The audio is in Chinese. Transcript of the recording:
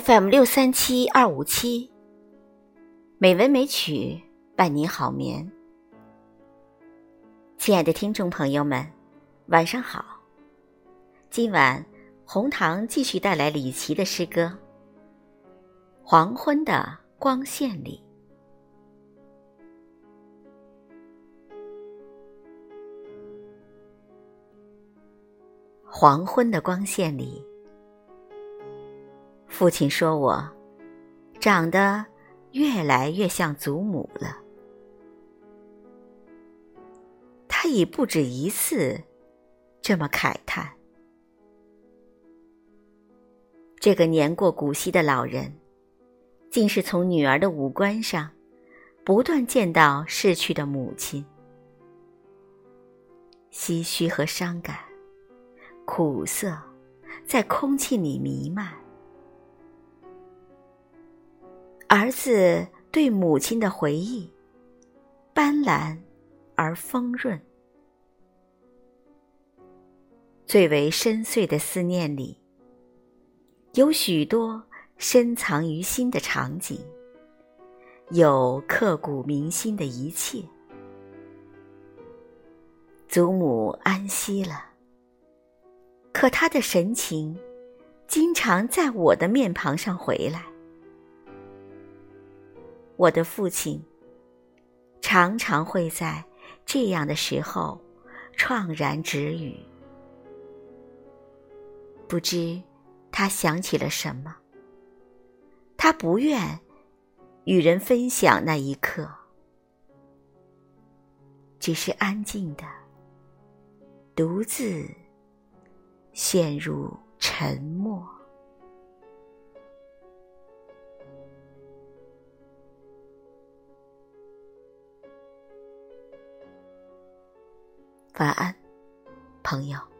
FM 六三七二五七，美文美曲伴你好眠。亲爱的听众朋友们，晚上好。今晚红糖继续带来李琦的诗歌《黄昏的光线里》。黄昏的光线里。父亲说：“我长得越来越像祖母了。”他已不止一次这么慨叹。这个年过古稀的老人，竟是从女儿的五官上不断见到逝去的母亲，唏嘘和伤感、苦涩，在空气里弥漫。儿子对母亲的回忆，斑斓而丰润。最为深邃的思念里，有许多深藏于心的场景，有刻骨铭心的一切。祖母安息了，可她的神情，经常在我的面庞上回来。我的父亲常常会在这样的时候怆然止语，不知他想起了什么。他不愿与人分享那一刻，只是安静的独自陷入沉默。晚安，朋友。